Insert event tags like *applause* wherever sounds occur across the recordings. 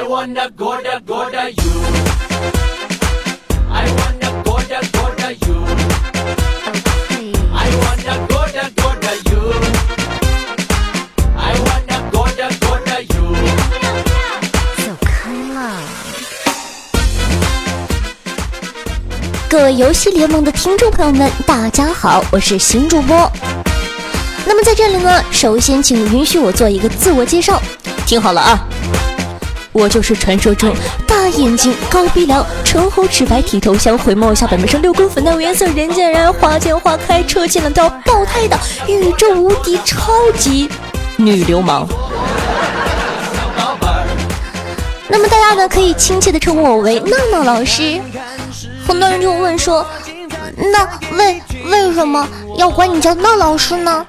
I wanna go to go to you. I wanna go to go to you. I wanna go to go to you. I wanna go to go to you. 走开了。各位游戏联盟的听众朋友们，大家好，我是新主播。那么在这里呢，首先请允许我做一个自我介绍，听好了啊，我就是传说中大眼睛、高鼻梁、唇红齿白、剃头香、回眸下半边上六宫粉黛无颜色，人见人爱、花见花开、车见了都要爆胎的宇宙无敌超级女流氓。那么大家呢，可以亲切的称呼我为闹闹老师。很多人就问说，那为为什么要管你叫闹老师呢？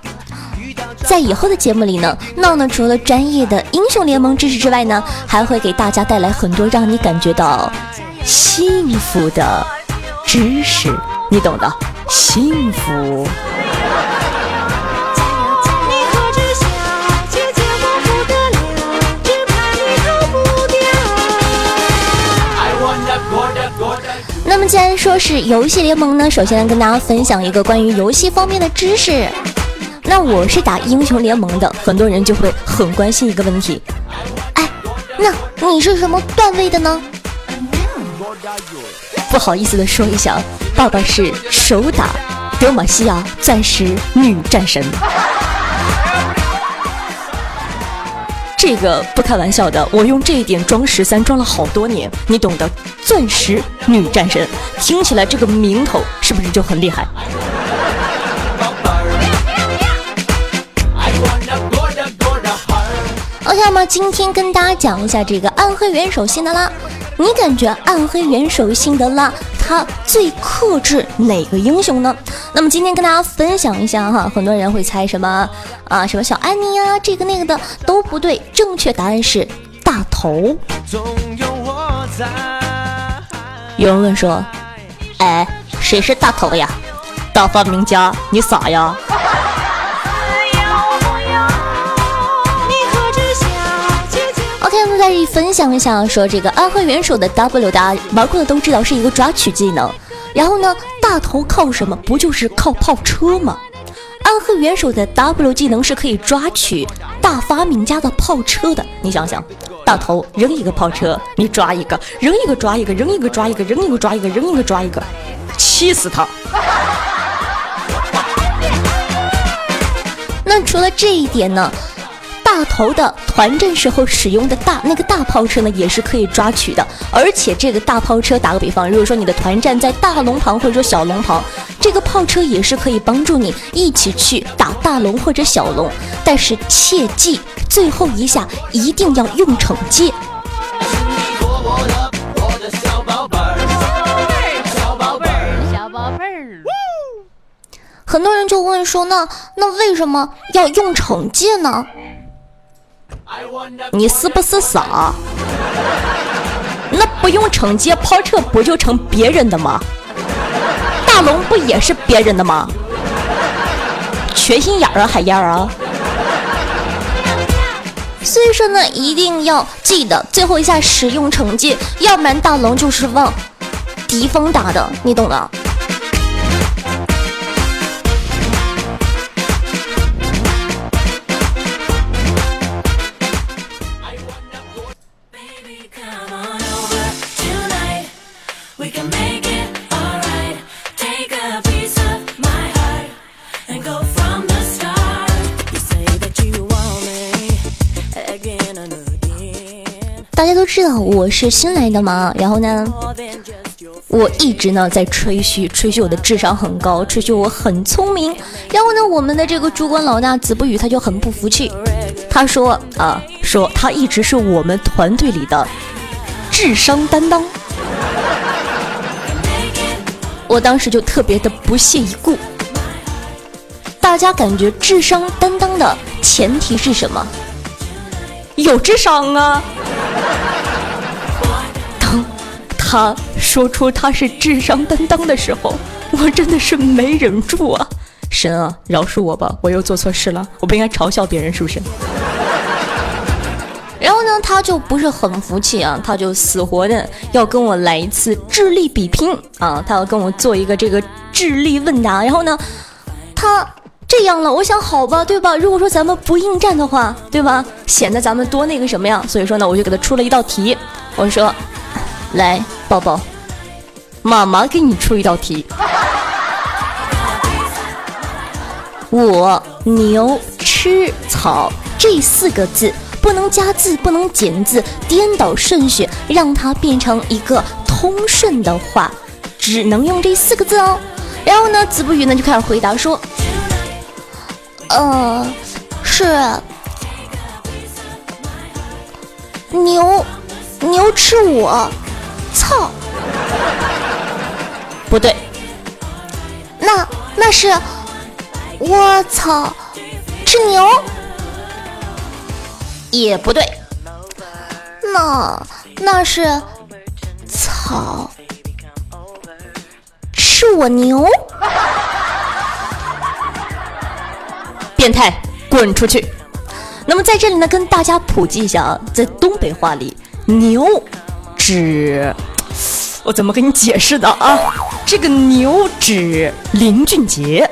在以后的节目里呢，闹闹除了专业的英雄联盟知识之外呢，还会给大家带来很多让你感觉到幸福的知识，你懂的，幸福。那么既然说是游戏联盟呢，首先来跟大家分享一个关于游戏方面的知识。那我是打英雄联盟的，很多人就会很关心一个问题，哎，那你是什么段位的呢？不好意思的说一下，爸爸是手打德玛西亚钻石女战神。这个不开玩笑的，我用这一点装十三装了好多年，你懂的。钻石女战神，听起来这个名头是不是就很厉害？OK 那么今天跟大家讲一下这个暗黑元首辛德拉。你感觉暗黑元首辛德拉他最克制哪个英雄呢？那么今天跟大家分享一下哈，很多人会猜什么啊，什么小安妮啊，这个那个的都不对，正确答案是大头。有人问说，哎，谁是大头呀？大发明家，你傻呀？这里分享一下，说这个暗黑元首的 W，大家玩过的都知道是一个抓取技能。然后呢，大头靠什么？不就是靠炮车吗？暗黑元首的 W 技能是可以抓取大发明家的炮车的。你想想，大头扔一个炮车，你抓一个，扔一个抓一个，扔一个抓一个，扔一个抓一个，扔一个抓一个，气死他！*laughs* 那除了这一点呢？大头的团战时候使用的大那个大炮车呢，也是可以抓取的。而且这个大炮车，打个比方，如果说你的团战在大龙旁或者说小龙旁，这个炮车也是可以帮助你一起去打大龙或者小龙。但是切记，最后一下一定要用惩戒。我的小宝贝儿，小宝贝儿，小宝贝儿，很多人就问说，那那为什么要用惩戒呢？你是不是傻？那不用惩戒，跑车不就成别人的吗？大龙不也是别人的吗？缺心眼儿啊，海燕儿啊！所以说呢，一定要记得最后一下使用惩戒，要不然大龙就是往敌方打的，你懂的。大家都知道我是新来的嘛，然后呢，我一直呢在吹嘘，吹嘘我的智商很高，吹嘘我很聪明。然后呢，我们的这个主管老大子不语他就很不服气，他说啊，说他一直是我们团队里的智商担当。我当时就特别的不屑一顾。大家感觉智商担当的前提是什么？有智商啊！当他说出他是智商担当的时候，我真的是没忍住啊！神啊，饶恕我吧，我又做错事了，我不应该嘲笑别人，是不是？然后呢，他就不是很服气啊，他就死活的要跟我来一次智力比拼啊，他要跟我做一个这个智力问答。然后呢，他这样了，我想好吧，对吧？如果说咱们不应战的话，对吧？显得咱们多那个什么呀？所以说呢，我就给他出了一道题，我说，来，宝宝，妈妈给你出一道题。我牛吃草这四个字不能加字，不能减字，颠倒顺序，让它变成一个通顺的话，只能用这四个字哦。然后呢，子不语呢就开始回答说：“呃，是牛牛吃我，操，不对，那那是。”我操，吃牛。也不对，那那是草吃我牛，变态，滚出去！那么在这里呢，跟大家普及一下啊，在东北话里，牛指我怎么跟你解释的啊？这个牛指林俊杰。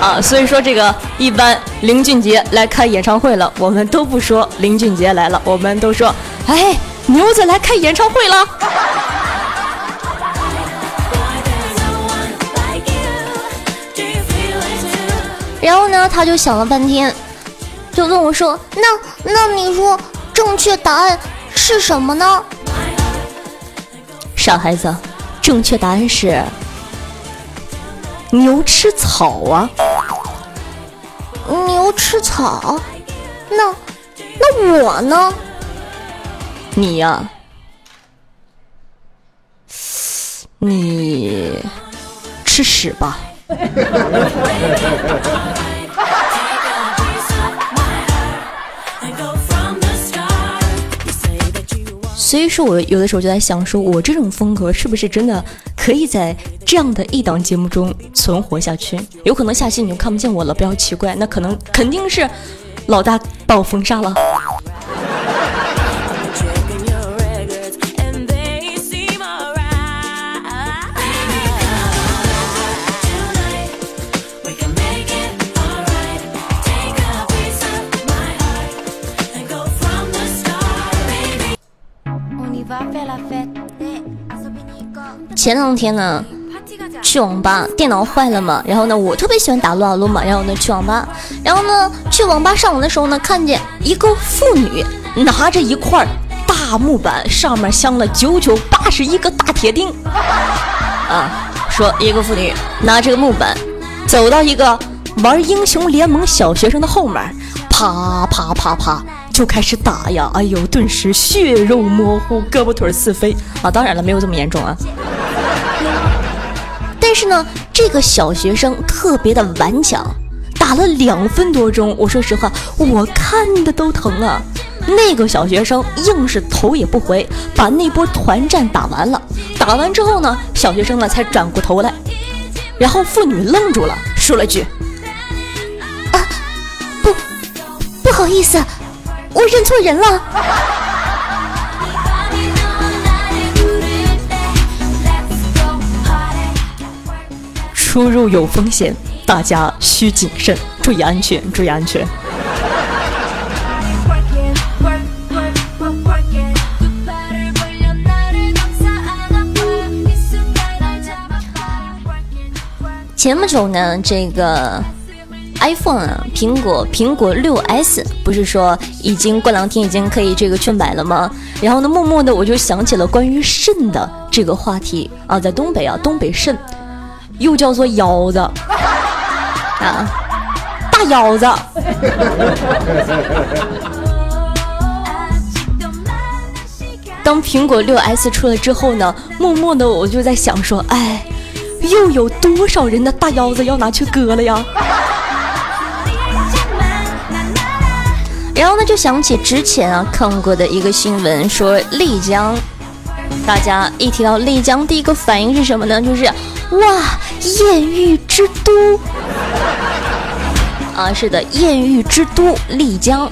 啊，所以说这个一般林俊杰来开演唱会了，我们都不说林俊杰来了，我们都说，哎，牛子来开演唱会了。然后呢，他就想了半天，就问我说：“那那你说正确答案是什么呢？”傻孩子，正确答案是。牛吃草啊！牛吃草，那那我呢？你呀，你吃屎吧！*laughs* 所以说，我有的时候就在想，说我这种风格是不是真的可以在这样的一档节目中存活下去？有可能下期你就看不见我了，不要奇怪，那可能肯定是老大把我封杀了。前两天呢，去网吧，电脑坏了嘛，然后呢，我特别喜欢打撸啊撸嘛，然后呢去网吧，然后呢去网吧上网的时候呢，看见一个妇女拿着一块大木板，上面镶了九九八十一个大铁钉，*laughs* 啊，说一个妇女拿这个木板走到一个玩英雄联盟小学生的后面，啪啪啪啪。就开始打呀！哎呦，顿时血肉模糊，胳膊腿四飞啊！当然了，没有这么严重啊。但是呢，这个小学生特别的顽强，打了两分多钟。我说实话，我看的都疼啊。那个小学生硬是头也不回，把那波团战打完了。打完之后呢，小学生呢才转过头来，然后妇女愣住了，说了句：“啊，不，不好意思。”我认错人了。出入有风险，大家需谨慎，注意安全，注意安全。前不久呢，这个。iPhone 啊，苹果苹果六 S 不是说已经过两天已经可以这个去买了吗？然后呢，默默的我就想起了关于肾的这个话题啊，在东北啊，东北肾又叫做腰子 *laughs* 啊，大腰子。*laughs* 当苹果六 S 出来之后呢，默默的我就在想说，哎，又有多少人的大腰子要拿去割了呀？然后呢，就想起之前啊看过的一个新闻，说丽江，大家一提到丽江，第一个反应是什么呢？就是哇，艳遇之都 *laughs* 啊，是的，艳遇之都丽江。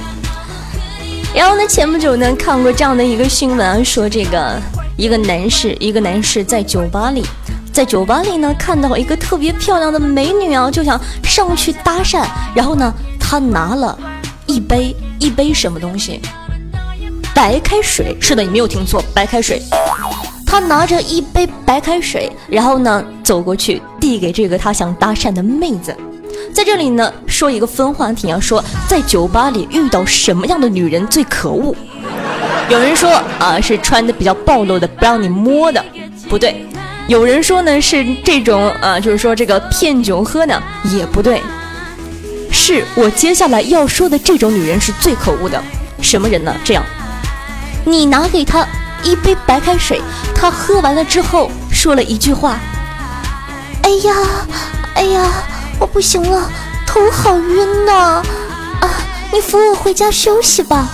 然后呢，前不久呢看过这样的一个新闻啊，说这个一个男士，一个男士在酒吧里，在酒吧里呢看到一个特别漂亮的美女啊，就想上去搭讪，然后呢，他拿了一杯一杯什么东西，白开水，是的，你没有听错，白开水。他拿着一杯白开水，然后呢走过去递给这个他想搭讪的妹子。在这里呢，说一个分话题啊，说在酒吧里遇到什么样的女人最可恶？有人说啊，是穿的比较暴露的，不让你摸的，不对。有人说呢是这种啊，就是说这个骗酒喝呢，也不对。是我接下来要说的这种女人是最可恶的。什么人呢？这样，你拿给她一杯白开水，她喝完了之后说了一句话：“哎呀，哎呀。”我不行了，头好晕呐！啊，你扶我回家休息吧。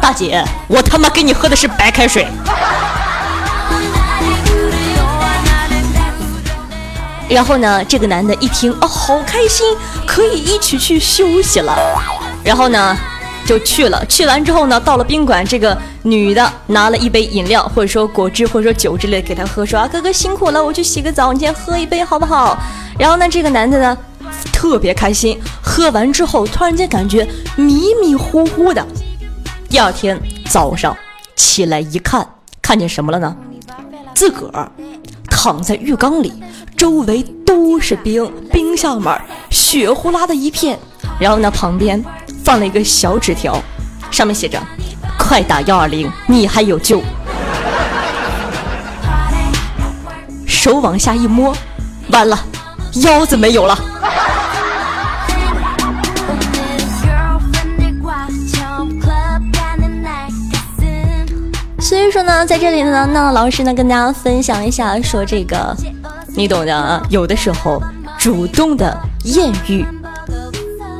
大姐，我他妈给你喝的是白开水。然后呢，这个男的一听，哦，好开心，可以一起去休息了。然后呢，就去了。去完之后呢，到了宾馆，这个女的拿了一杯饮料，或者说果汁，或者说酒之类给他喝，说啊，哥哥辛苦了，我去洗个澡，你先喝一杯好不好？然后呢，这个男的呢，特别开心。喝完之后，突然间感觉迷迷糊糊的。第二天早上起来一看，看见什么了呢？自个儿躺在浴缸里，周围都是冰，冰下面血呼啦的一片。然后呢，旁边放了一个小纸条，上面写着：“快打幺二零，你还有救。”手往下一摸，完了。腰子没有了。所以说呢，在这里呢，那老师呢跟大家分享一下，说这个，你懂的啊。有的时候主动的艳遇，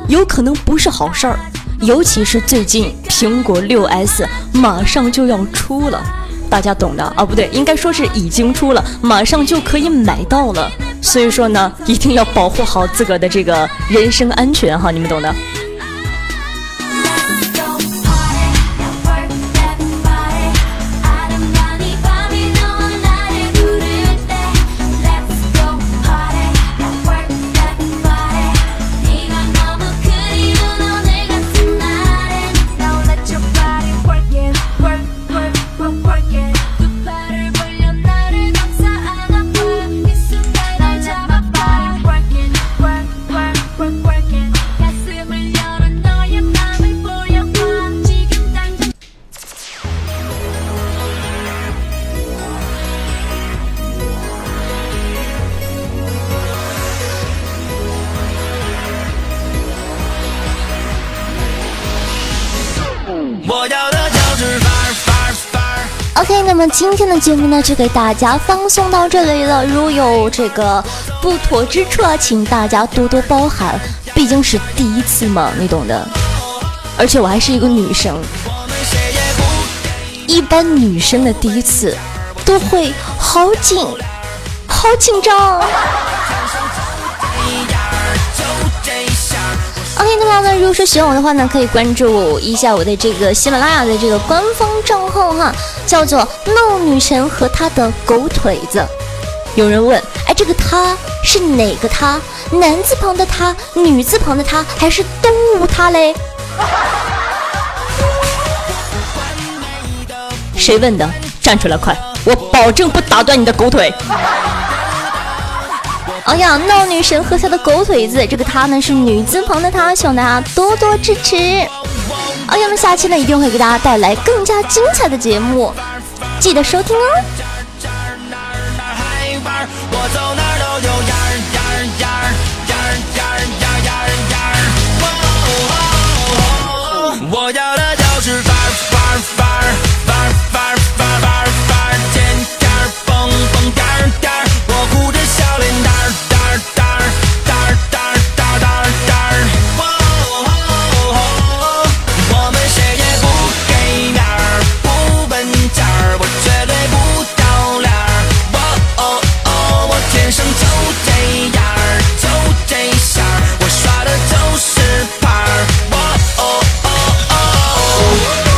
有可能不是好事儿，尤其是最近苹果六 S 马上就要出了，大家懂的啊？不对，应该说是已经出了，马上就可以买到了。所以说呢，一定要保护好自个儿的这个人身安全哈，你们懂的。OK，那么今天的节目呢，就给大家放送到这里了。如有这个不妥之处啊，请大家多多包涵，毕竟是第一次嘛，你懂的。而且我还是一个女生，一般女生的第一次都会好紧，好紧张。OK，那么呢，如果说喜欢我的话呢，可以关注一下我的这个喜马拉雅的这个官方账号哈，叫做闹女神和她的狗腿子。有人问，哎，这个他是哪个他？男字旁的他，女字旁的他，还是动物他嘞？*laughs* 谁问的？站出来快，我保证不打断你的狗腿。哎呀，闹女神和她的狗腿子，这个她呢是女字旁的她，希望大家多多支持。哎呀，那么下期呢一定会给大家带来更加精彩的节目，记得收听哦。